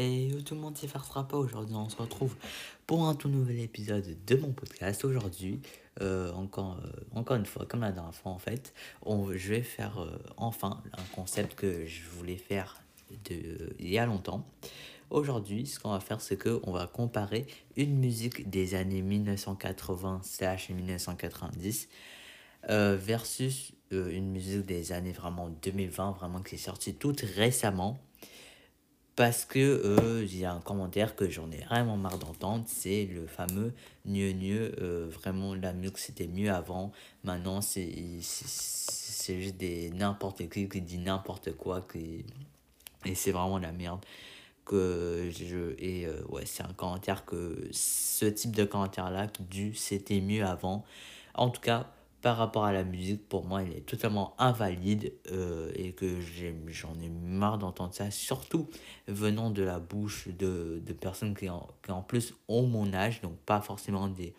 Et tout le monde s'y farcera pas aujourd'hui. On se retrouve pour un tout nouvel épisode de mon podcast. Aujourd'hui, euh, encore, euh, encore une fois, comme la dernière fois en fait, je vais faire euh, enfin un concept que je voulais faire de, il y a longtemps. Aujourd'hui, ce qu'on va faire, c'est qu'on va comparer une musique des années 1980-1990 versus une musique des années vraiment 2020, vraiment qui est sortie toute récemment parce que euh, a un commentaire que j'en ai vraiment marre d'entendre, c'est le fameux mieux mieux, euh, vraiment la musique c'était mieux avant, maintenant c'est c'est juste des n'importe qui qui dit n'importe quoi et c'est vraiment la merde que je et euh, ouais c'est un commentaire que ce type de commentaire là du c'était mieux avant en tout cas par rapport à la musique, pour moi, elle est totalement invalide euh, et que j'en ai, marre d'entendre ça, surtout venant de la bouche de, de personnes qui en, qui en, plus ont mon âge, donc pas forcément des...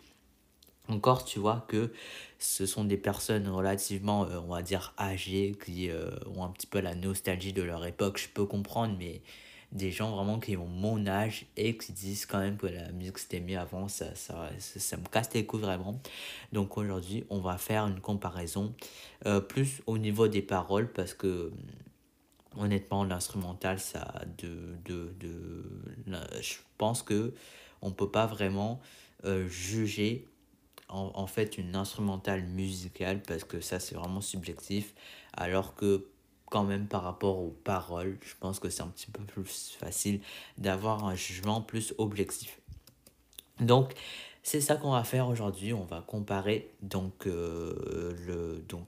Encore, tu vois que ce sont des personnes relativement, euh, on va dire, âgées, qui euh, ont un petit peu la nostalgie de leur époque, je peux comprendre, mais des gens vraiment qui ont mon âge et qui disent quand même que la musique c'était mieux avant, ça, ça, ça, me casse les couilles vraiment. Donc aujourd'hui, on va faire une comparaison euh, plus au niveau des paroles parce que honnêtement, l'instrumental, ça de, de, de, je pense que on peut pas vraiment euh, juger en, en, fait une instrumentale musicale parce que ça c'est vraiment subjectif alors que quand même par rapport aux paroles. Je pense que c'est un petit peu plus facile d'avoir un jugement plus objectif. Donc, c'est ça qu'on va faire aujourd'hui. On va comparer donc euh, le donc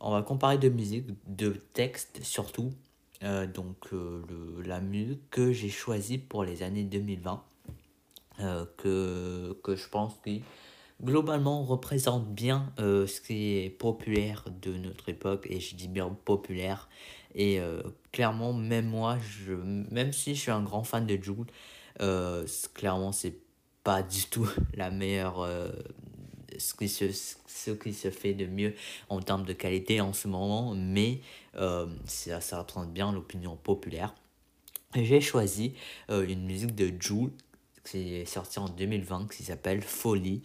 on va comparer de musique, de texte surtout. Euh, donc euh, le, la musique que j'ai choisie pour les années 2020 que, que je pense que globalement représente bien euh, ce qui est populaire de notre époque et je dis bien populaire et euh, clairement même moi je même si je suis un grand fan de Jules euh, clairement c'est pas du tout la meilleure ce qui se ce qui se fait de mieux en termes de qualité en ce moment mais ça, ça représente bien l'opinion populaire. J'ai choisi une musique de Jules qui est sortie en 2020 qui s'appelle Folie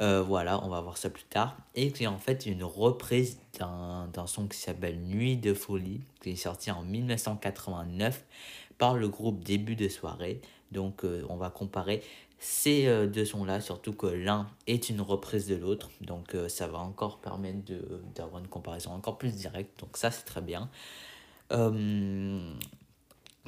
euh, voilà, on va voir ça plus tard. Et qui est en fait une reprise d'un son qui s'appelle Nuit de folie, qui est sorti en 1989 par le groupe Début de soirée. Donc euh, on va comparer ces euh, deux sons-là, surtout que l'un est une reprise de l'autre. Donc ça va encore permettre d'avoir une comparaison encore plus directe. Donc ça c'est très bien.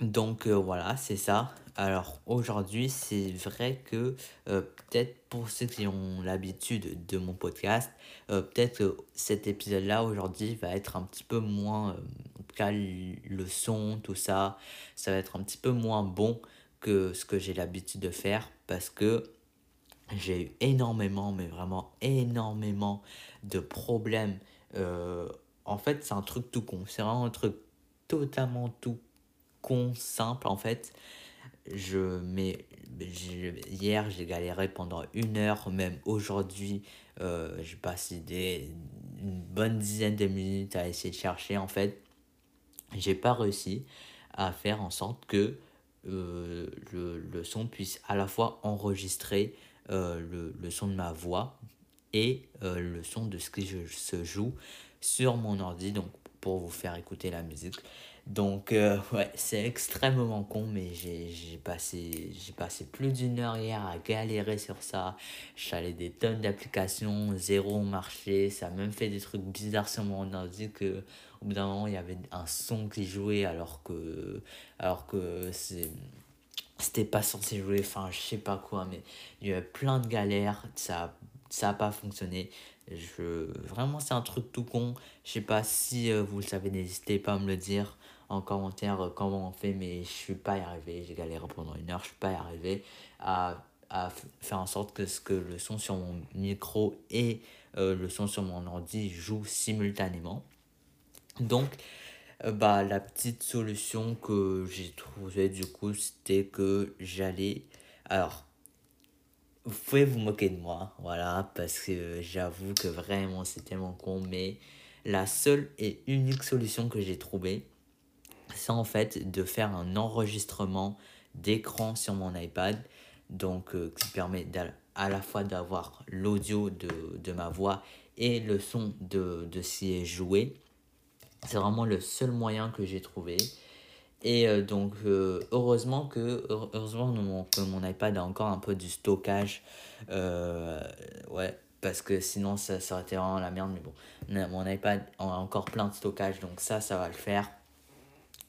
Donc voilà, c'est ça. Alors aujourd'hui, c'est vrai que euh, peut-être pour ceux qui ont l'habitude de mon podcast, euh, peut-être que cet épisode-là aujourd'hui va être un petit peu moins, euh, le son, tout ça, ça va être un petit peu moins bon que ce que j'ai l'habitude de faire parce que j'ai eu énormément, mais vraiment énormément de problèmes. Euh, en fait, c'est un truc tout con, c'est vraiment un truc totalement tout con, simple en fait. Je mets hier j'ai galéré pendant une heure même aujourd'hui euh, j'ai passé une bonne dizaine de minutes à essayer de chercher en fait. J'ai pas réussi à faire en sorte que euh, le, son puisse à la fois enregistrer euh, le, son de ma voix et le son de ce qui se joue sur mon ordi. Donc pour vous faire écouter la musique donc, euh, ouais, c'est extrêmement con, mais j'ai passé, plus d'une heure hier à galérer sur ça. J'allais des tonnes d'applications, zéro marché. Ça a même fait des trucs bizarres sur mon ordi que, au bout d'un moment, il y avait un son qui jouait alors que, alors que c'était pas censé jouer, enfin, je sais pas quoi, mais il y avait plein de galères. Ça ça a pas fonctionné. Je, vraiment, c'est un truc tout con. Je sais pas si euh, vous le savez, n'hésitez pas à me le dire en commentaire euh, comment on fait, mais je suis pas arrivé. J'ai galéré pendant une heure, je suis pas arrivé à, à faire en sorte que, ce que le son sur mon micro et euh, le son sur mon ordi jouent simultanément. Donc, euh, bah, la petite solution que j'ai trouvée du coup, c'était que j'allais. Alors, vous pouvez vous moquer de moi, voilà, parce que j'avoue que vraiment c'est tellement con, mais la seule et unique solution que j'ai trouvée, c'est en fait de faire un enregistrement d'écran sur mon iPad, donc euh, qui permet à la fois d'avoir l'audio de, de, ma voix et le son de, de s'y est joué. C'est vraiment le seul moyen que j'ai trouvé. Et euh, donc, euh, heureusement, que, heureusement que mon iPad a encore un peu du stockage. ouais, parce que sinon, ça, ça aurait été vraiment la merde. Mais bon, mon iPad a encore plein de stockage, donc ça, ça va le faire.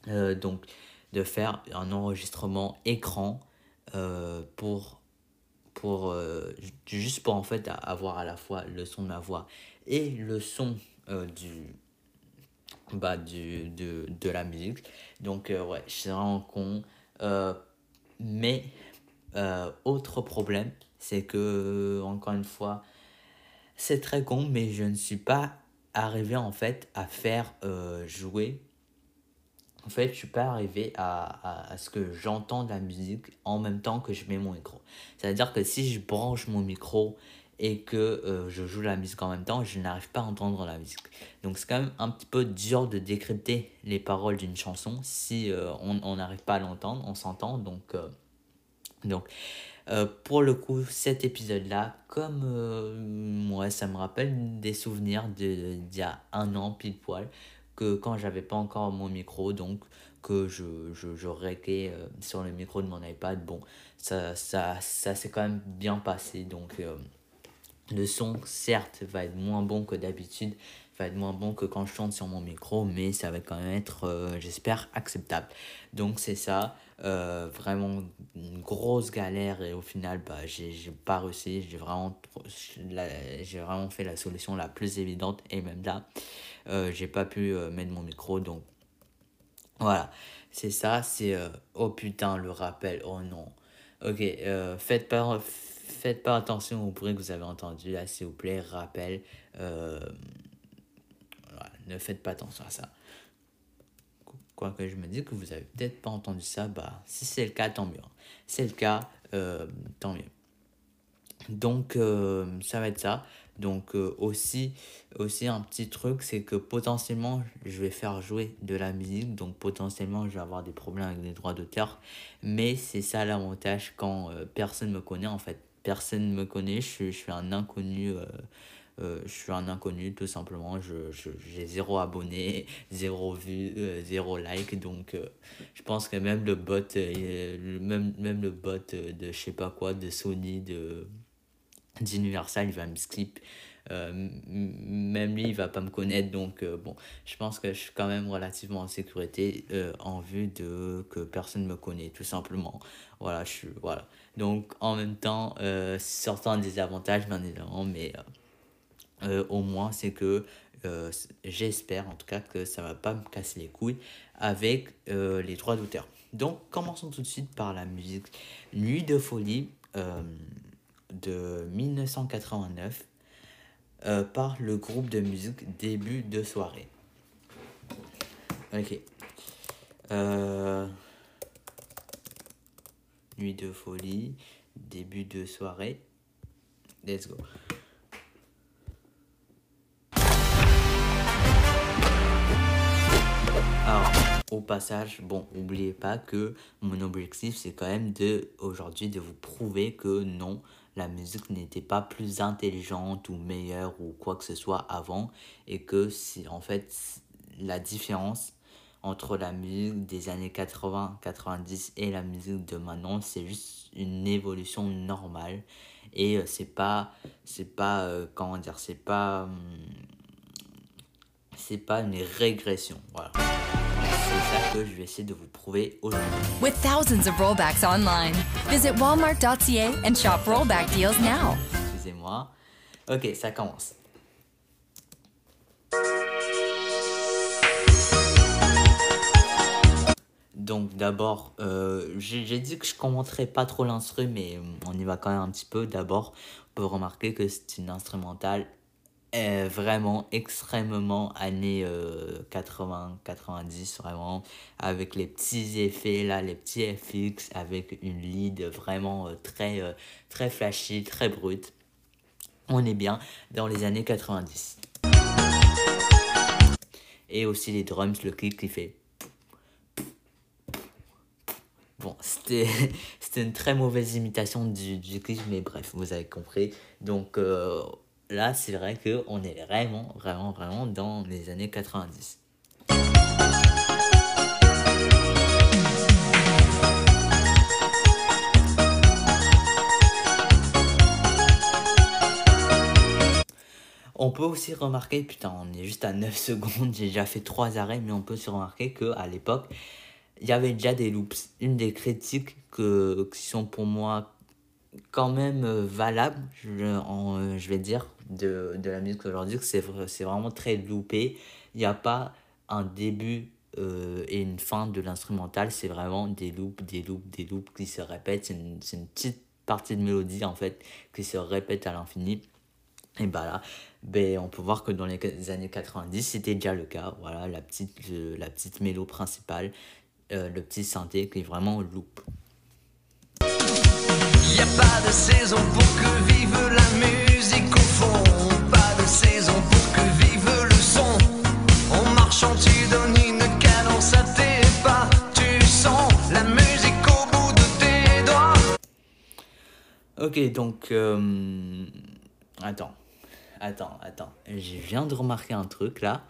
Donc, de faire un enregistrement écran euh, pour, pour euh, juste pour en fait avoir à la fois le son de ma voix et le son euh, du, bah, de, la musique. Donc ouais, suis vraiment con. mais autre problème, c'est que encore une fois, c'est très con, mais je ne suis pas arrivé en fait à faire jouer en fait, je suis pas arrivé à, à, ce que j'entends la musique en même temps que je mets mon micro. C'est-à-dire que si je branche mon micro et que euh, je joue la musique en même temps, je n'arrive pas à entendre la musique. Donc c'est quand même un petit peu dur de décrypter les paroles d'une chanson si euh, on n'arrive pas à l'entendre, on s'entend. Donc, euh, donc pour le coup, cet épisode-là, comme moi, ça me rappelle des souvenirs d'il y a un an pile poil que quand j'avais pas encore mon micro, donc que je, je, je euh, sur le micro de mon iPad. Bon, ça, ça, ça s'est quand même bien passé. Donc, euh, le son, certes, va être moins bon que d'habitude, va être moins bon que quand je chante sur mon micro, mais ça va quand même être, euh, j'espère, acceptable. Donc, c'est ça. vraiment une grosse galère et au final bah j'ai pas réussi j'ai vraiment j'ai vraiment fait la solution la plus évidente et même là euh, j'ai pas pu euh, mettre mon micro donc voilà. C'est ça c'est euh, oh putain le rappel oh non. Ok faites pas faites pas attention au bruit que vous avez entendu là s'il vous plaît rappel ne faites pas attention à ça. Quoique je me dis que vous avez peut-être pas entendu ça bah si c'est le cas tant mieux. C'est le cas tant mieux donc ça va être ça donc euh, aussi, aussi un petit truc, c'est que potentiellement je vais faire jouer de la musique, donc potentiellement je vais avoir des problèmes avec les droits d'auteur. Mais c'est ça l'avantage quand euh, personne me connaît en fait. Personne me connaît, je, suis un inconnu. Euh, je suis un inconnu tout simplement, je, j'ai zéro abonné, zéro vue, zéro like, donc je pense que même le bot, même, même le bot de je sais pas quoi, de Sony, de d'Universal, il va me skip. Euh, même lui, il va pas me connaître. Donc, euh, bon, je pense que je suis quand même relativement en sécurité euh, en vue de que personne me connaît, tout simplement. Voilà, je suis. Voilà. Donc, en même temps, sortant des avantages, bien évidemment, mais au moins, c'est que j'espère en tout cas que ça va pas me casser les couilles avec les droits d'auteur. Donc, commençons tout de suite par la musique Nuit de folie de 1989 euh, par le groupe de musique Début de soirée. Ok. Euh, nuit de folie, début de soirée. Let's go. Alors, au passage, bon, n'oubliez pas que mon objectif, c'est quand même de, aujourd'hui, de vous prouver que non, la musique n'était pas plus intelligente ou meilleure ou quoi que ce soit avant et que si en fait la différence entre la musique des années 80, 90 et la musique de maintenant, c'est juste une évolution normale et euh, c'est pas c'est pas euh, comment dire, c'est pas hum, c'est pas une régression. Voilà. C'est ça que je vais essayer de vous prouver aujourd'hui. With thousands of rollbacks online, visit walmart.ca and shop rollback deals now. Excusez-moi. Ok, ça commence. Donc d'abord, euh, j'ai dit que je commenterais pas trop l'instru, mais on y va quand même un petit peu. D'abord, on peut remarquer que c'est une instrumentale vraiment extrêmement années 80, euh, 90, vraiment, avec les petits effets là, les petits FX, avec une lead vraiment euh, très, euh, très flashy, très brute. On est bien dans les années 90. Et aussi les drums, le clip qui fait. Bon, c'était une très mauvaise imitation du, du clip, mais bref, vous avez compris. Donc là, c'est vrai qu'on est vraiment, vraiment, vraiment dans les années 90. On peut aussi remarquer, putain, on est juste à 9 secondes, j'ai déjà fait 3 arrêts, mais on peut aussi remarquer qu'à l'époque, il y avait déjà des loops. Une des critiques que, qui sont pour moi quand même euh, valables, euh, je vais dire, de, de la musique aujourd'hui, c'est, c'est vraiment très loopé. Il n'y a pas un début euh, et une fin de l'instrumental, c'est vraiment des loops, des loops, des loops qui se répètent. C'est une, une petite partie de mélodie en fait qui se répète à l'infini. Et bah là, ben, on peut voir que dans les années 90, c'était déjà le cas. Voilà, la petite, la petite principale, euh, le petit synthé qui est vraiment loop. A pas de saison pour que vive la musique Ok, donc, euh, attends. Attends, attends. Je viens de remarquer un truc là.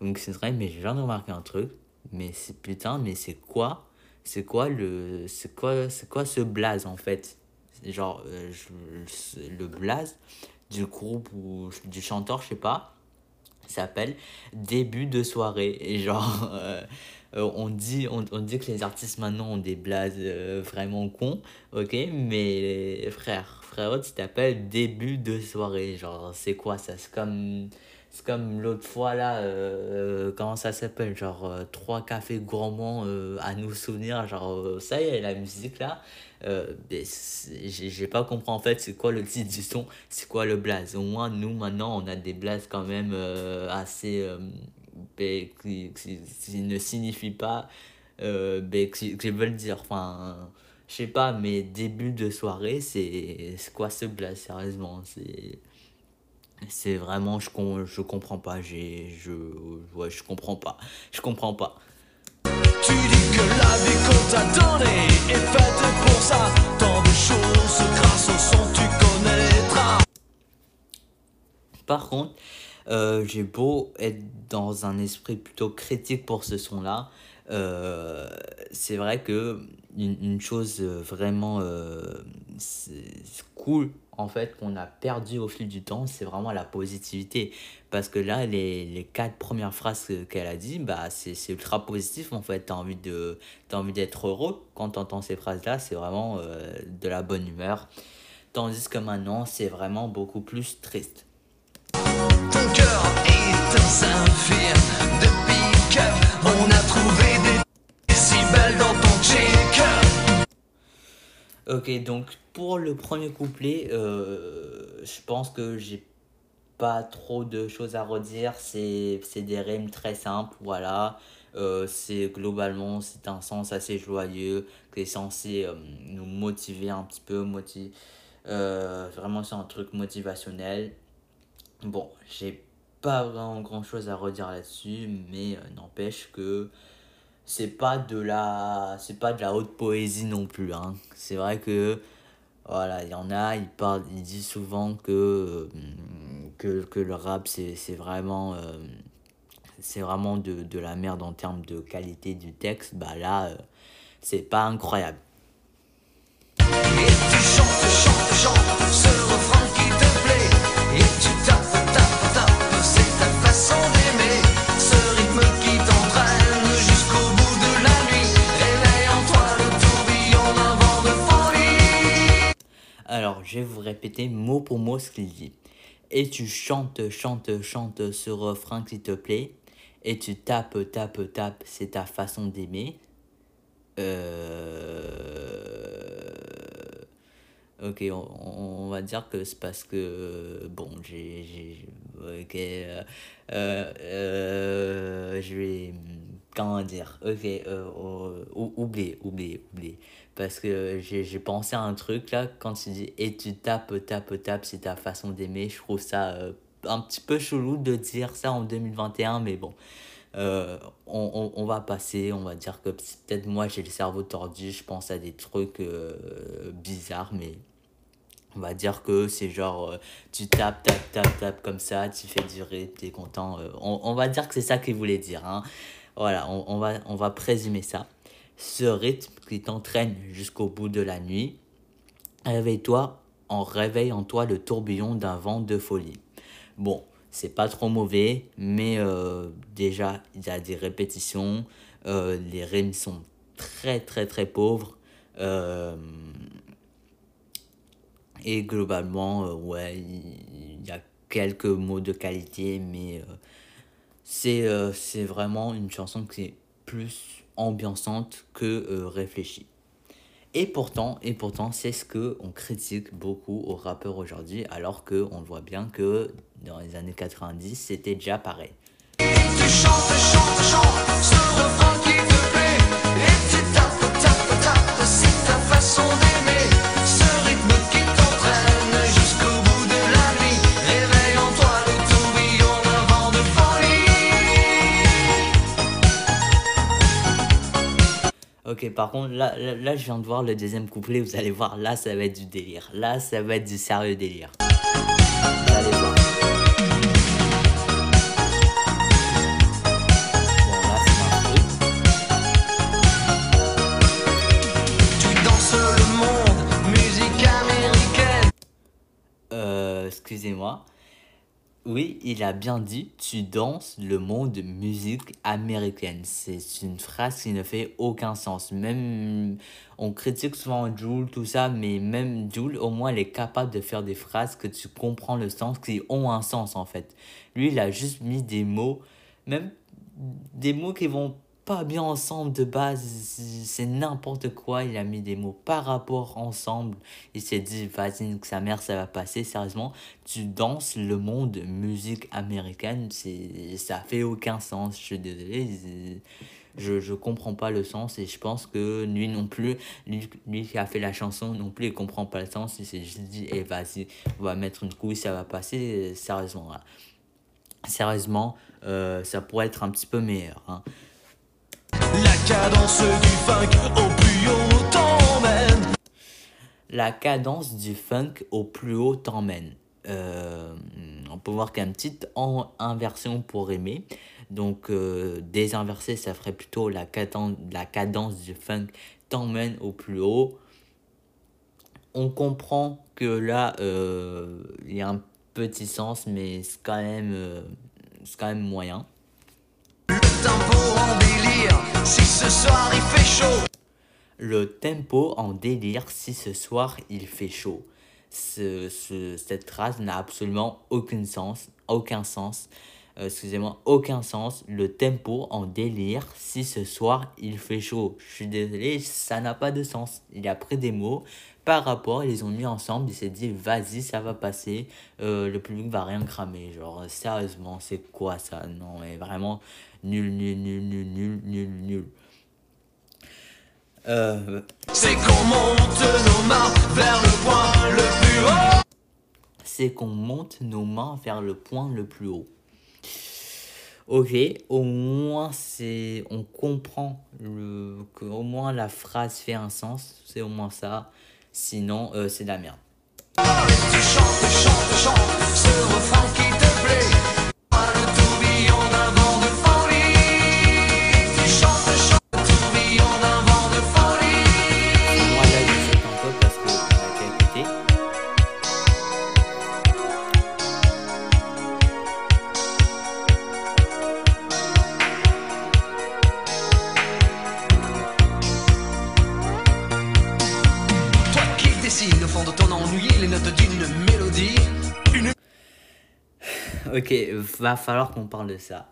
Donc c'est vrai, mais je viens de remarquer un truc. Mais c'est putain, mais c'est quoi? C'est quoi le. C'est quoi, quoi ce blaze en fait? Genre, euh, le blaze du groupe ou du chanteur, je sais pas, s'appelle Début de soirée. Et genre. Euh, euh, on, dit, on, on, dit que les artistes maintenant ont des blazes vraiment cons, ok, mais frère, frérot, tu t'appelles début de soirée. Genre, c'est quoi ça? C'est comme, c'est comme l'autre fois là, euh, comment ça s'appelle? Genre, euh, trois cafés gourmands euh, à nous souvenir. Genre, ça y est, la musique là. J'ai pas compris en fait c'est quoi le titre du son, c'est quoi le blaze. Au moins, nous maintenant, on a des blazes quand même assez. qui, qui, ne signifient pas. qui, qui veulent dire. Enfin je sais pas, mais début de soirée, c'est quoi ce blaze, sérieusement? C'est c'est vraiment, je, je comprends pas, j'ai, je, ouais, je comprends pas, je comprends pas. Tu dis que la vie qu'on t'a donnée est faite pour ça, tant de choses grâce au son tu connaîtras. Par contre, euh, j'ai beau être dans un esprit plutôt critique pour ce son-là, euh, c'est vrai que une, chose vraiment euh, cool en fait qu'on a perdu au fil du temps c'est vraiment la positivité. Parce que là les, les quatre premières phrases qu'elle a dit bah c'est ultra positif en fait. T'as envie de as envie d'être heureux quand t'entends ces phrases là c'est vraiment euh, de la bonne humeur. Tandis que maintenant c'est vraiment beaucoup plus triste. Ton cœur est un on a trouvé Ok, donc pour le premier couplet, euh, je pense que j'ai pas trop de choses à redire. C'est des rimes très simples, voilà. Euh, c'est globalement, c'est un sens assez joyeux qui est censé euh, nous motiver un petit peu. Motiv vraiment, c'est un truc motivationnel. Bon, j'ai pas vraiment grand chose à redire là-dessus, mais n'empêche que c'est pas de la c'est pas de la haute poésie non plus hein. c'est vrai que voilà il y en a ils parlent ils disent souvent que que, que le rap c'est vraiment euh, c'est vraiment de, de la merde en termes de qualité du texte bah là euh, c'est pas incroyable je vais vous répéter mot pour mot ce qu'il dit. Et tu chantes, chantes, chantes ce refrain qui te plaît. Et tu tapes, tapes, tapes, c'est ta façon d'aimer. Euh... Ok, on, va dire que c'est parce que. Bon, j'ai. Ok. Euh, euh, je vais. Comment dire Ok, euh, oublie, oublie, oublie. Parce que j'ai pensé à un truc là, quand tu dis et tu tapes, tapes, tapes, c'est ta façon d'aimer. Je trouve ça un petit peu chelou de dire ça en 2021, mais bon. on, on, on, va passer, on va dire que peut-être moi j'ai le cerveau tordu, je pense à des trucs bizarres, mais on va dire que c'est genre, euh, tu tapes, tapes, tapes, tapes comme ça, tu fais durer, tu es content. Euh, on, on, va dire que c'est ça qu'il voulait dire. Hein. Voilà, on, va, on va présumer ça. Ce rythme qui t'entraîne jusqu'au bout de la nuit, réveille-toi en réveille en toi le tourbillon d'un vent de folie. Bon, c'est pas trop mauvais, mais euh, déjà, il y a des répétitions, les rimes sont très très très pauvres. Et globalement, euh, ouais, il y a quelques mots de qualité, mais euh, c'est euh, c'est vraiment une chanson qui est plus ambiançante que réfléchie. Et pourtant, et pourtant, c'est ce que on critique beaucoup aux rappeurs aujourd'hui, alors que on voit bien que dans les années 90, c'était déjà pareil. Ok, par contre, là, là, je viens de voir le deuxième couplet. Vous allez voir, là, ça va être du délire. Là, ça va être du sérieux délire. allez voir. Bon, là, Tu danses le monde, musique américaine. Euh, excusez-moi. Oui, il a bien dit, tu danses le monde musique américaine. C'est une phrase qui ne fait aucun sens. Même, on critique souvent Jules, tout ça, mais même Jules, au moins, elle est capable de faire des phrases que tu comprends le sens, qui ont un sens en fait. Lui, il a juste mis des mots, même des mots qui vont pas bien ensemble de base, c'est n'importe quoi, il a mis des mots par rapport ensemble, il s'est dit, vas-y, que sa mère, ça va passer, sérieusement, tu danses le monde musique américaine, c'est ça fait aucun sens, je suis désolé, je, je comprends pas le sens et je pense que lui non plus, lui, lui qui a fait la chanson non plus, il comprend pas le sens, il s'est dit, eh vas-y, on va mettre une couille, ça va passer, sérieusement, Sérieusement, euh, ça pourrait être un petit peu meilleur. Hein. La cadence du funk au plus haut t'emmène. La cadence du funk au plus haut t'emmène. Euh, on peut voir qu'il y a une petite inversion pour aimer. Donc, euh, désinverser, ça ferait plutôt la cadence, la cadence du funk t'emmène au plus haut. On comprend que là, euh, il y a un petit sens, mais c'est quand même, c'est quand même moyen. Si ce soir il fait chaud. Le tempo en délire si ce soir il fait chaud. Ce, ce, cette phrase n'a absolument aucun sens. Aucun sens. Euh, excusez-moi, aucun sens. Le tempo en délire si ce soir il fait chaud. Je suis désolé, ça n'a pas de sens. Il a pris des mots par rapport, ils les ont mis ensemble. Il s'est dit, vas-y, ça va passer. Euh, le public va rien cramer. Genre, sérieusement, c'est quoi ça? Non, mais vraiment, nul, nul, nul, nul, nul, nul, nul. Euh... C'est qu'on monte nos mains vers le point le plus haut. C'est qu'on monte nos mains vers le point le plus haut. Ok, au moins c'est, on comprend le, que au moins la phrase fait un sens, c'est au moins ça. Sinon, euh, c'est de la merde. Tu chantes, chantes, chantes, ce refrain qui te plaît. Ok, va falloir qu'on parle de ça.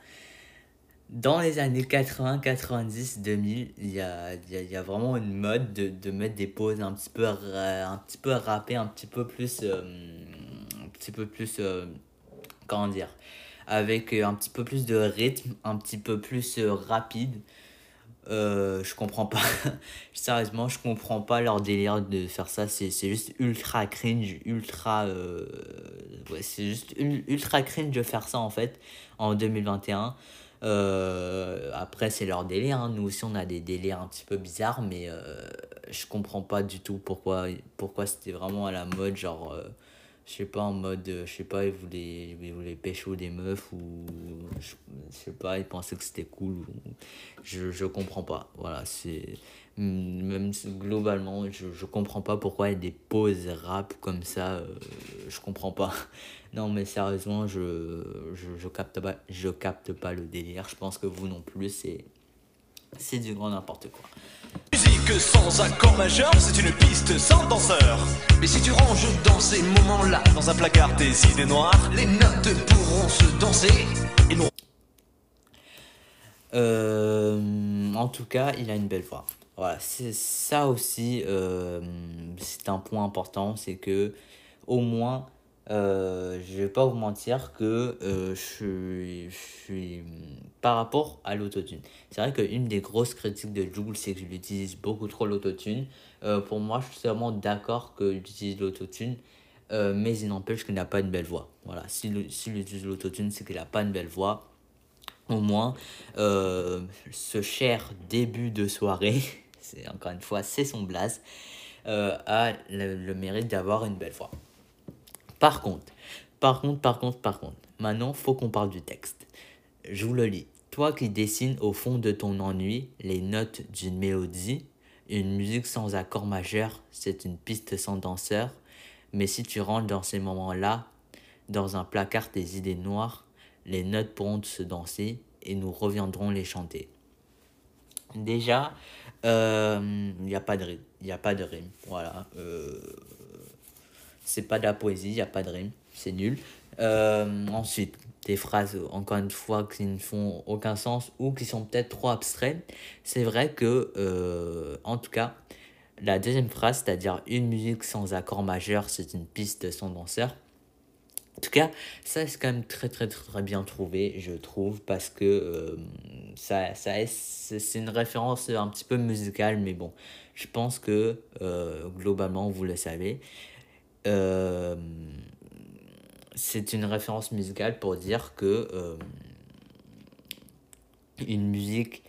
Dans les années 80, 90, 2000, il y a, vraiment une mode de, mettre des pauses un petit peu, un petit peu un petit peu plus. Euh, un petit peu plus. Euh, comment dire Avec un petit peu plus de rythme, un petit peu plus euh, rapide. Euh, je comprends pas. Sérieusement, je comprends pas leur délire de faire ça. C'est juste ultra cringe, ultra. Euh, ouais, c'est juste ultra cringe de faire ça en fait en 2021. Euh, après, c'est leur délire. Hein. Nous aussi, on a des délires un petit peu bizarres, mais je comprends pas du tout pourquoi, pourquoi c'était vraiment à la mode. Genre, je sais pas, en mode, je sais pas, ils voulaient, ils voulaient pécho des meufs ou je, sais pas, ils pensaient que c'était cool. je, je comprends pas. Voilà, c'est même globalement, je, je comprends pas pourquoi il y a des pauses rap comme ça, euh, je comprends pas. Non, mais sérieusement, je, je, je, capte pas, je capte pas le délire. Je pense que vous non plus, c'est, c'est du grand n'importe quoi. Musique sans accord majeur, c'est une piste sans danseur. Mais si tu ranges dans ces moments-là, dans un placard tes idées noires, les notes pourront se danser et non. Euh, en tout cas, il a une belle voix. Voilà, c'est ça aussi, euh, c'est un point important, c'est que au moins, euh, je vais pas vous mentir que euh, je, suis par rapport à l'autotune. C'est vrai qu'une des grosses critiques de Jules, c'est que je l'utilise beaucoup trop l'autotune. pour moi, je suis vraiment d'accord que j'utilise l'autotune, mais il n'empêche qu'il n'a pas une belle voix. Voilà, s'il si utilise l'autotune, c'est qu'il n'a pas une belle voix. Au moins, ce cher début de soirée, c'est encore une fois, c'est son blaze, euh, a le, mérite d'avoir une belle voix. Par contre, par contre, par contre, par contre, maintenant, faut qu'on parle du texte. Je vous le lis. Toi qui dessines au fond de ton ennui les notes d'une mélodie, une musique sans accord majeur, c'est une piste sans danseur. Mais si tu rentres dans ces moments-là, dans un placard des idées noires, les notes pourront se danser et nous reviendrons les chanter. Déjà, il euh, n'y a pas de rime. Voilà. Euh, c'est pas de la poésie, il n'y a pas de rime. C'est nul. Euh, ensuite, des phrases, encore une fois, qui ne font aucun sens ou qui sont peut-être trop abstraites. C'est vrai que, euh, en tout cas, la deuxième phrase, c'est-à-dire une musique sans accord majeur, c'est une piste sans danseur. En tout cas, ça c'est quand même très très très bien trouvé, je trouve, parce que euh, ça, ça c'est une référence un petit peu musicale, mais bon, je pense que globalement, vous le savez, euh, c'est une référence musicale pour dire que une musique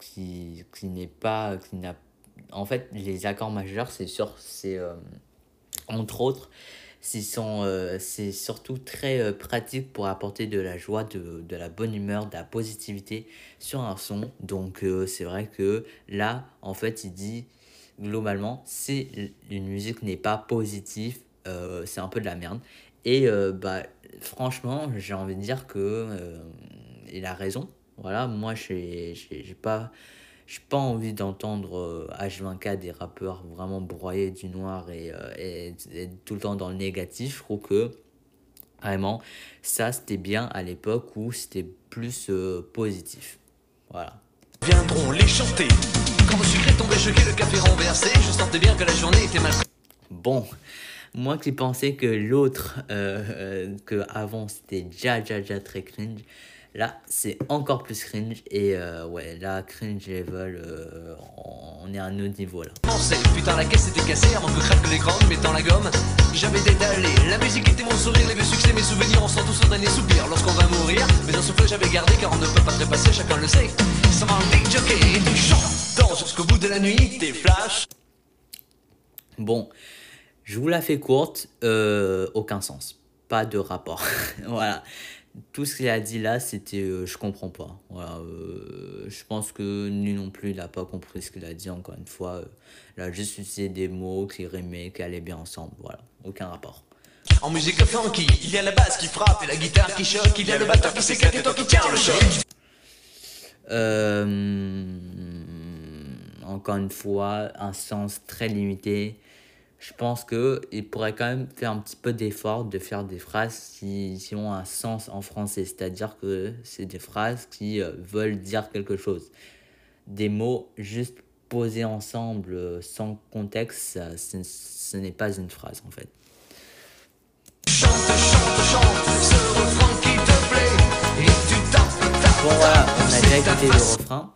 qui, qui n'est pas, qui n'a, en fait, les accords majeurs, c'est sûr, c'est entre autres, sont, euh, c'est surtout très euh, pratique pour apporter de la joie, de, de, la bonne humeur, de la positivité sur un son. Donc euh, c'est vrai que là, en fait, il dit globalement, si une musique n'est pas positive, c'est un peu de la merde. Et bah, franchement, j'ai envie de dire que il a raison. Voilà, moi, j'ai pas pas envie d'entendre H24 euh, des rappeurs vraiment broyés du noir et, euh, et, tout le temps dans le négatif. Je trouve que vraiment ça c'était bien à l'époque où c'était plus euh, positif. Voilà. Viendront les chanter. Quand le sucré tombait choqué, le café renversé, je sentais bien que la journée était mal. Bon, moi qui pensais que l'autre, euh, que avant c'était déjà, déjà, déjà très cringe. Là, c'est encore plus cringe. Et euh, ouais, là, cringe level, euh, on est à un autre niveau là. Putain, la caisse était cassée avant que craque l'écran, mettant la gomme. J'avais détalé, la musique était mon sourire, les vieux succès, mes souvenirs, on sent tous un dernier soupir. Lorsqu'on va mourir, mais un souffle j'avais gardé car on ne peut pas trépasser, chacun le sait. Un big jockey, tu chantes, jusqu'au bout de la nuit, tes flashs. Bon, je vous la fais courte, euh, aucun sens. Pas de rapport. voilà tout ce qu'il a dit là, c'était euh, je comprends pas. Voilà, euh, je pense que lui non plus, il n'a pas compris ce qu'il a dit encore une fois. Euh, il a juste utilisé des mots qui rimaient, qui allaient bien ensemble. Voilà, aucun rapport. En musique funky, il y a la basse qui frappe et la guitare qui choque, il y a le batteur qui s'éclate et toi qui tiens le choc. encore une fois, un sens très limité je pense qu'il pourrait quand même faire un petit peu d'effort de faire des phrases qui, ont un sens en français. C'est-à-dire que c'est des phrases qui euh, veulent dire quelque chose. Des mots juste posés ensemble euh, sans contexte, ça, ce, n'est pas une phrase en fait. Chante, chante, chante, ce refrain qui te plaît, et tu tapes, Bon voilà, on a déjà écouté le refrain.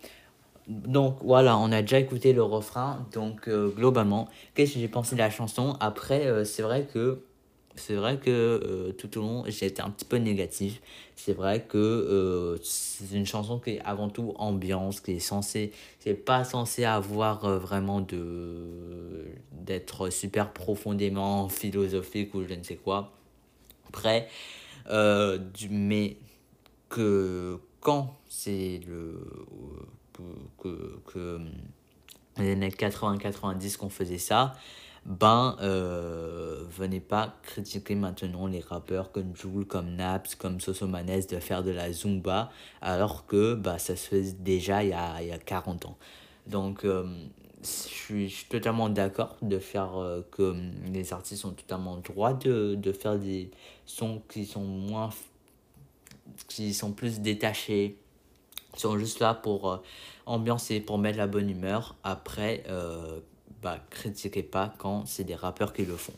Donc voilà, on a déjà écouté le refrain. Donc euh, globalement, qu'est-ce que j'ai pensé de la chanson? Après, euh, c'est vrai que c'est vrai que euh, tout au long, j'ai été un petit peu négatif. C'est vrai que c'est une chanson qui est avant tout ambiance, qui est censée, c'est pas censé avoir vraiment de d'être super profondément philosophique ou je ne sais quoi. Après, mais que quand c'est le que, que les années 80-90 qu'on faisait ça, ben euh, venez pas critiquer maintenant les rappeurs comme Jules, comme Naps, comme Sosomanes de faire de la Zumba alors que bah, ça se faisait déjà il y a, y a 40 ans. Donc euh, je, suis, totalement d'accord de faire euh, que les artistes ont totalement le droit de, de faire des sons qui sont moins qui sont plus détachés sont juste là pour euh, ambiancer pour mettre la bonne humeur après euh, bah, critiquez pas quand c'est des rappeurs qui le font.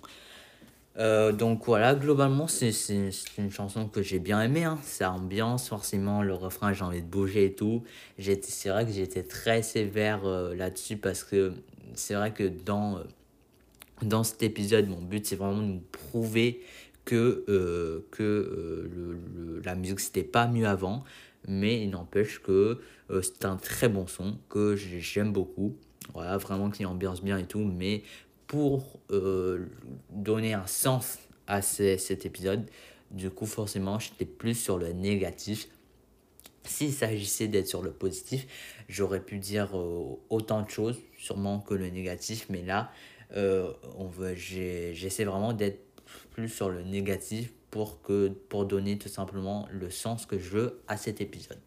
Euh, donc voilà, globalement, c'est une chanson que j'ai bien aimée. Hein. Ça ambiance, forcément, le refrain, j'ai envie de bouger et tout. C'est vrai que j'étais très sévère euh, là-dessus parce que c'est vrai que dans, euh, dans cet épisode, mon but, c'est vraiment de nous prouver que, que le, la musique, c'était pas mieux avant. Mais il n'empêche que c'est un très bon son que j'aime beaucoup. Voilà, vraiment qu'il ambiance bien et tout. Mais pour euh, donner un sens à ce, cet épisode, du coup, forcément, j'étais plus sur le négatif. S'il s'agissait d'être sur le positif, j'aurais pu dire euh, autant de choses, sûrement que le négatif, mais là, euh, on j'essaie vraiment d'être plus sur le négatif pour, donner tout simplement le sens que je veux à cet épisode.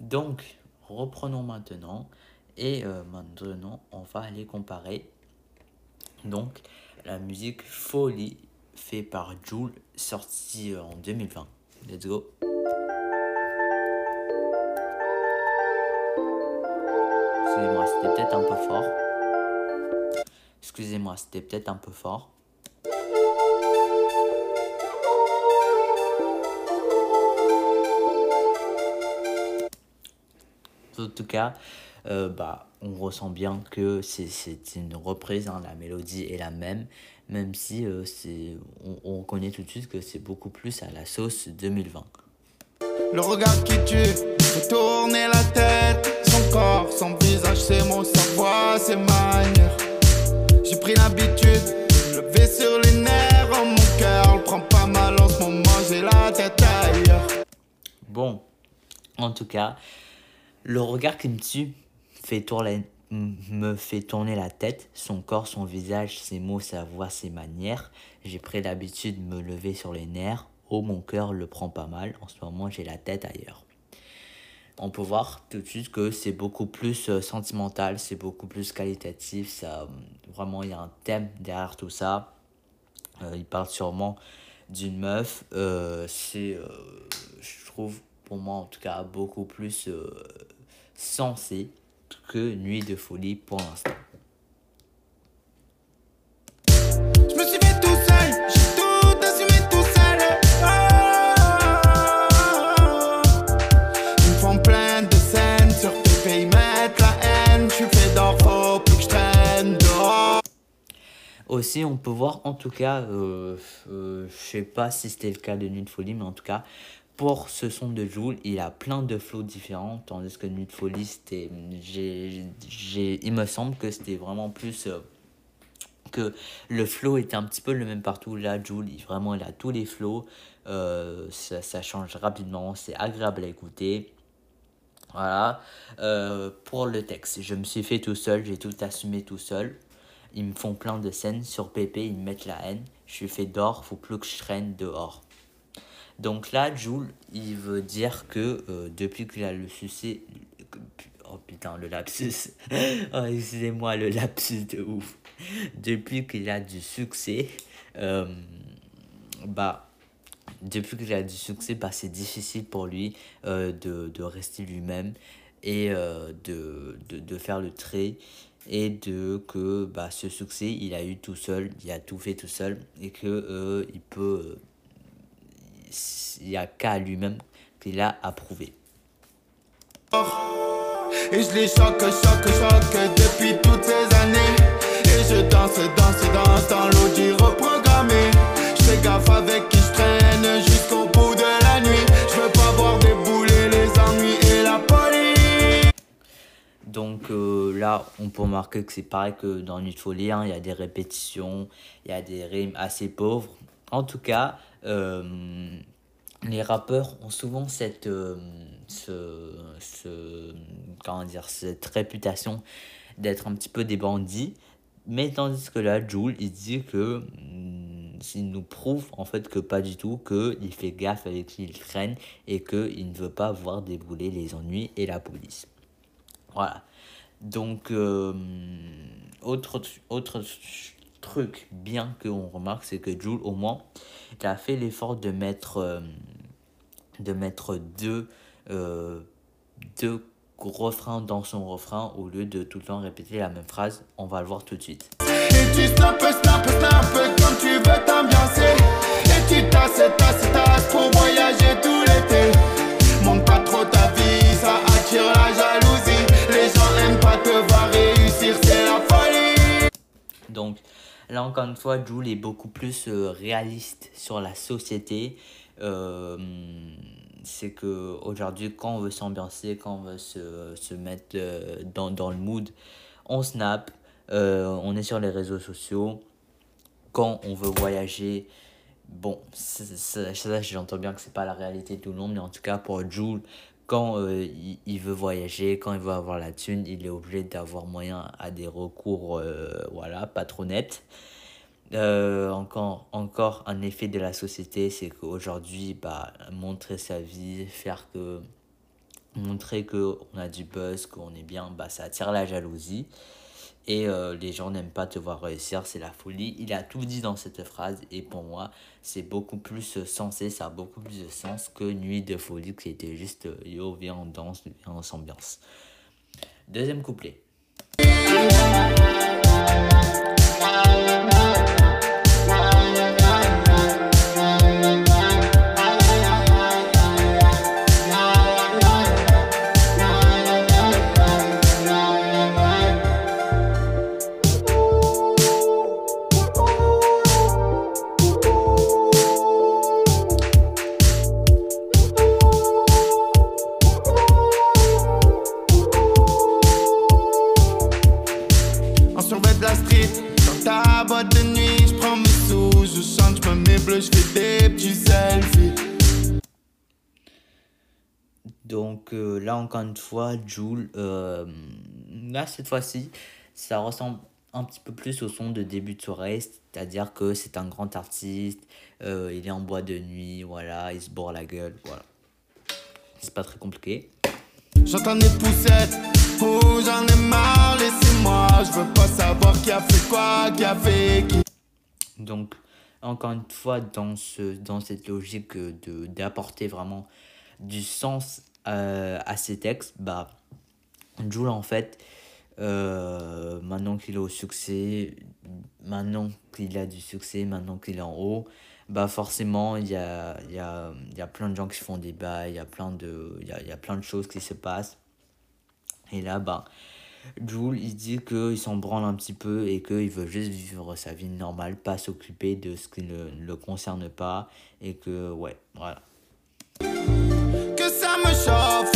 Donc, reprenons maintenant. Et euh, maintenant, on va aller comparer. Donc, la musique Folie fait par Joule, sortie euh, en 2020. Let's go. Excusez-moi, c'était peut-être un peu fort. Excusez-moi, c'était peut-être un peu fort. Tout cas, euh, bah, on ressent bien que c'est une reprise, hein, la mélodie est la même, même si euh, on, on reconnaît tout de suite que c'est beaucoup plus à la sauce 2020. Le regard qui tue, fait tourner la tête, son corps, son visage, ses mots, sa voix, ses manières. J'ai pris l'habitude de lever sur les nerfs, oh, mon cœur, le prend pas mal en ce moment, j'ai la tête ailleurs. Bon, en tout cas, le regard qui me tue me fait tourner la tête, son corps, son visage, ses mots, sa voix, ses manières. J'ai pris l'habitude de me lever sur les nerfs. Oh, mon cœur le prend pas mal. En ce moment, j'ai la tête ailleurs. On peut voir tout de suite que c'est beaucoup plus euh, sentimental, c'est beaucoup plus qualitatif. Ça, vraiment, il y a un thème derrière tout ça. Euh, il parle sûrement d'une meuf. Euh, c'est, euh, je trouve, pour moi en tout cas, beaucoup plus sensé que Nuit de folie pour l'instant. Aussi, on peut voir en tout cas, euh, euh, je sais pas si c'était le cas de Nuit de Folie, mais en tout cas, pour ce son de Joule, il a plein de flows différents, tandis que Nuit de Folie, c'était, il me semble que c'était vraiment plus euh, que le flow était un petit peu le même partout. Là, Joule, il, vraiment, il a tous les flows, euh, ça, change rapidement, c'est agréable à écouter. Voilà. Euh, pour le texte, je me suis fait tout seul, j'ai tout assumé tout seul. Ils me font plein de scènes sur PP, ils me mettent la haine. Je suis fait d'or, faut plus que je traîne dehors. Donc là, Jules, il veut dire que euh, depuis qu'il a le succès. Oh putain, le lapsus. oh, excusez-moi, le lapsus de ouf. Depuis qu'il a du succès, euh, bah. Depuis qu'il a du succès, bah, c'est difficile pour lui euh, de, rester lui-même et de, faire le trait et de que bah, ce succès il a eu tout seul, il a tout fait tout seul et que il peut il n'y a qu'à lui-même qu'il a approuvé. Qui la Donc euh, là, on peut remarquer que c'est pareil que dans Nuit Folie, hein. il y a des répétitions, il y a des rimes assez pauvres. En tout cas, les rappeurs ont souvent cette, euh, ce, ce, comment dire, cette réputation d'être un petit peu des bandits. Mais tandis que là, Jules, il dit que mm, il nous prouve en fait que pas du tout, qu'il fait gaffe avec qui il traîne et qu'il ne veut pas voir débouler les ennuis et la police. Voilà. Donc, euh, autre, autre truc bien qu'on remarque, c'est que Jules, au moins, il a fait l'effort de mettre, euh, de mettre deux, euh, deux refrains dans son refrain au lieu de tout le temps répéter la même phrase. On va le voir tout de suite. Et tu snap, snap, snap comme tu veux t'ambiancer. Et tu tasses, tasses, tasses pour voyager tout l'été. Monte pas trop ta vie, ça attire la jalousie. Les gens aiment pas te voir réussir, c'est la folie. Donc, là encore une fois, Jules est beaucoup plus euh, réaliste sur la société. Euh, c'est que aujourd'hui, quand on veut s'ambiancer, quand on veut se, se mettre euh, dans, le mood, on snap, on est sur les réseaux sociaux. Quand on veut voyager, bon, ça, j'entends bien que c'est pas la réalité de tout le monde, mais en tout cas pour Jules, quand euh, il, veut voyager, quand il veut avoir la thune, il est obligé d'avoir moyen à des recours, euh, voilà, pas trop nets. Euh, encore, encore un effet de la société, c'est qu'aujourd'hui, bah, montrer sa vie, faire que, montrer qu'on a du buzz, qu'on est bien, bah, ça attire la jalousie. Et euh, les gens n'aiment pas te voir réussir, c'est la folie. Il a tout dit dans cette phrase et pour moi, c'est beaucoup plus sensé, ça a beaucoup plus de sens que Nuit de folie qui était juste euh, yo, viens on danse, viens on s'ambiance. Deuxième couplet. Bleu, je fais des petits selfies. Donc euh, là encore une fois, Jules, euh, là cette fois-ci, ça ressemble un petit peu plus au son de début de soirée, c'est-à-dire que c'est un grand artiste, euh, il est en boîte de nuit, voilà, il se bourre la gueule, voilà. C'est pas très compliqué. J'entends des poussettes, oh j'en ai marre, laissez-moi, je veux pas savoir qui a fait quoi, qui a fait qui. Donc, encore une fois, dans, ce, dans cette logique de, d'apporter vraiment du sens à ces textes, bah, Jules, en fait, euh, maintenant qu'il est au succès, maintenant qu'il a du succès, maintenant qu'il est en haut, bah forcément, il y a, y, a, y a plein de gens qui font des bails, il y a plein de, y a, y a plein de choses qui se passent. Et là, bah, Jules, il dit qu'il s'en branle un petit peu et qu'il veut juste vivre sa vie normale, pas s'occuper de ce qui ne le concerne pas. Et que, ouais, voilà. Que ça me chauffe,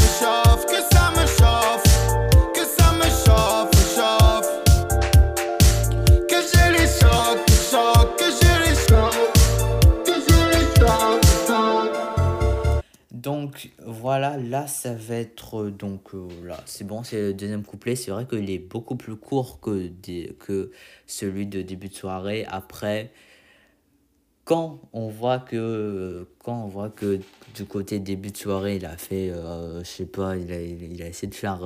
Voilà, là ça va être euh, donc euh, là c'est bon, c'est le deuxième couplet. C'est vrai qu'il est beaucoup plus court que celui de début de soirée. Après, quand on voit que quand on voit que du côté début de soirée il a fait euh, je sais pas il a, il a essayé de faire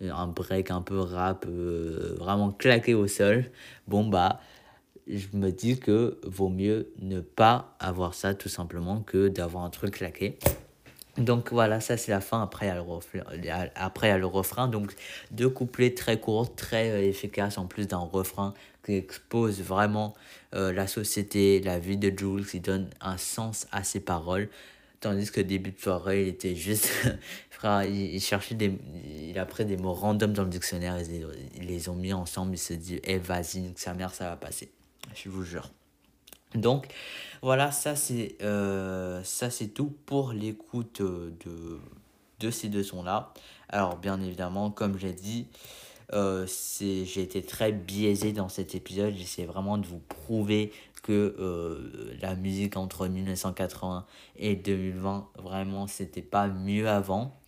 un break un peu rap vraiment claqué au sol bon bah je me dis que vaut mieux ne pas avoir ça tout simplement que d'avoir un truc claqué donc voilà, ça c'est la fin. Après il, y a le refrain, après, il y a le refrain. Donc deux couplets très courts, très euh, efficaces en plus d'un refrain qui expose vraiment euh, la société, la vie de Jules, qui donne un sens à ses paroles. Tandis que début de soirée, il était juste. il, cherchait des. Il a pris des mots random dans le dictionnaire, ils, les ont mis ensemble, il se dit, eh vas-y, sa mère, ça va passer. Je vous jure. Donc voilà, ça c'est euh, ça c'est tout pour l'écoute de, de ces deux sons-là. Alors bien évidemment, comme j'ai dit, euh, j'ai été très biaisé dans cet épisode. J'essaie vraiment de vous prouver que euh, la musique entre 1980 et 2020, vraiment, c'était pas mieux avant.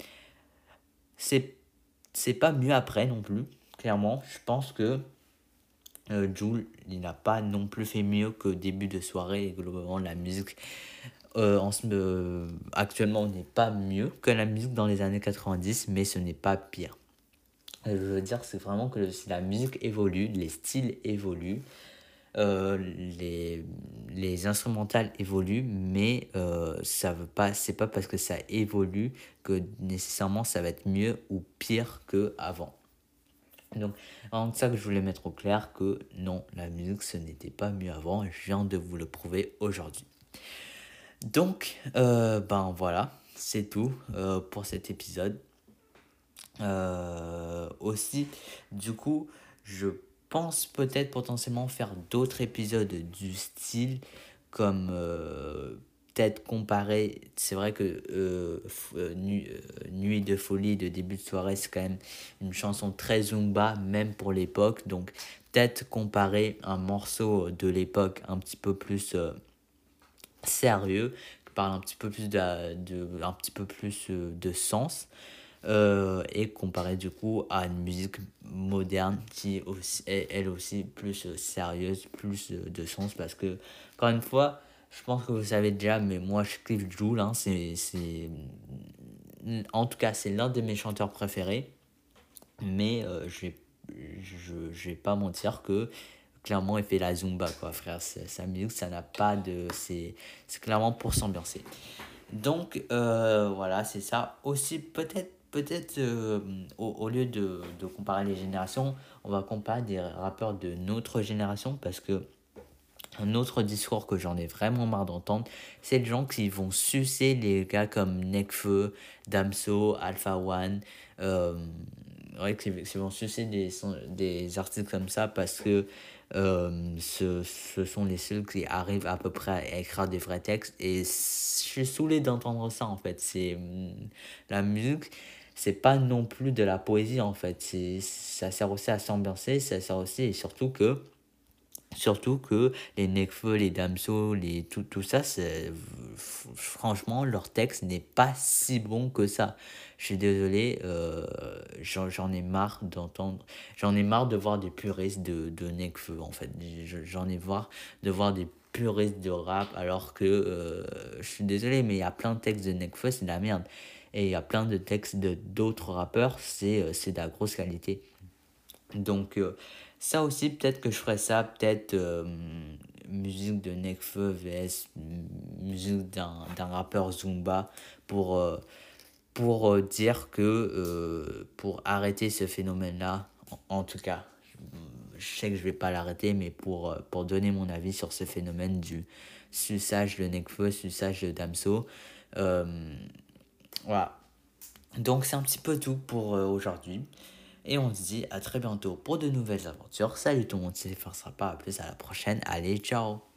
C'est pas mieux après non plus, clairement. Je pense que euh, Jules, il n'a pas non plus fait mieux que début de soirée et globalement la musique. Euh, ce, actuellement, n'est pas mieux que la musique dans les années 90, mais ce n'est pas pire. Je veux dire, c'est vraiment que la musique évolue, les styles évoluent, euh, les, les instrumentales évoluent, mais euh, ça veut pas, c'est pas parce que ça évolue que nécessairement ça va être mieux ou pire que avant. Donc, en ça que je voulais mettre au clair que non, la musique ce n'était pas mieux avant, et je viens de vous le prouver aujourd'hui. Donc, euh, ben voilà, c'est tout pour cet épisode. aussi, du coup, je pense peut-être potentiellement faire d'autres épisodes du style comme euh, peut-être comparer c'est vrai que euh, euh, nuit, de folie de début de soirée c'est quand même une chanson très zumba même pour l'époque. Donc peut-être comparer un morceau de l'époque un petit peu plus sérieux qui parle un petit peu plus de, un petit peu plus de sens euh, et comparé du coup à une musique moderne qui est elle aussi plus euh, sérieuse, plus de sens. Parce que, encore une fois, je pense que vous savez déjà, mais moi je kiffe Joule, hein, c'est, c'est, en tout cas c'est l'un de mes chanteurs préférés, mais euh, je je, je vais pas mentir que clairement il fait la zumba quoi frère. Sa musique ça n'a pas de c'est c'est clairement pour s'ambiancer. Donc voilà c'est ça. Aussi peut-être peut-être euh, au, au, lieu de, de, comparer les générations, on va comparer des rappeurs de notre génération parce que un autre discours que j'en ai vraiment marre d'entendre, c'est les gens qui vont sucer les gars comme Nekfeu, Damso, Alpha One, euh, ouais, qui, vont sucer des, des artistes comme ça parce que euh, ce, ce, sont les seuls qui arrivent à peu près à écrire des vrais textes et je suis saoulé d'entendre ça en fait. C'est la musique c'est pas non plus de la poésie en fait. Ça sert aussi à s'ambiancer, ça sert aussi et surtout que surtout que les Nekfeu, les Damso, les tout, tout ça, franchement, leur texte n'est pas si bon que ça. Je suis désolé, euh, j'en, ai marre d'entendre, j'en ai marre de voir des puristes de, de Nekfeu en fait. J'en ai marre de voir des puristes de rap alors que euh, je suis désolé, mais il y a plein de textes de Nekfeu, c'est de la merde. Et il y a plein de textes d'autres rappeurs, c'est euh, c'est de la grosse qualité. Donc euh, ça aussi, peut-être que je ferais ça, peut-être euh, musique de Nekfeu vs musique d'un rappeur Zumba pour, pour dire que pour arrêter ce phénomène-là, en, tout cas, je sais que je vais pas l'arrêter, mais pour, pour donner mon avis sur ce phénomène du suçage de Nekfeu, suçage de Damso. Voilà. Donc c'est un petit peu tout pour euh, aujourd'hui. Et on se dit à très bientôt pour de nouvelles aventures. Salut tout le monde, c'est ne pas. À plus à la prochaine. Allez, ciao